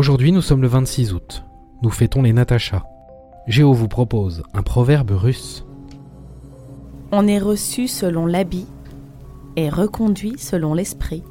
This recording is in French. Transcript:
Aujourd'hui, nous sommes le 26 août. Nous fêtons les Natacha. Géo vous propose un proverbe russe. On est reçu selon l'habit et reconduit selon l'esprit.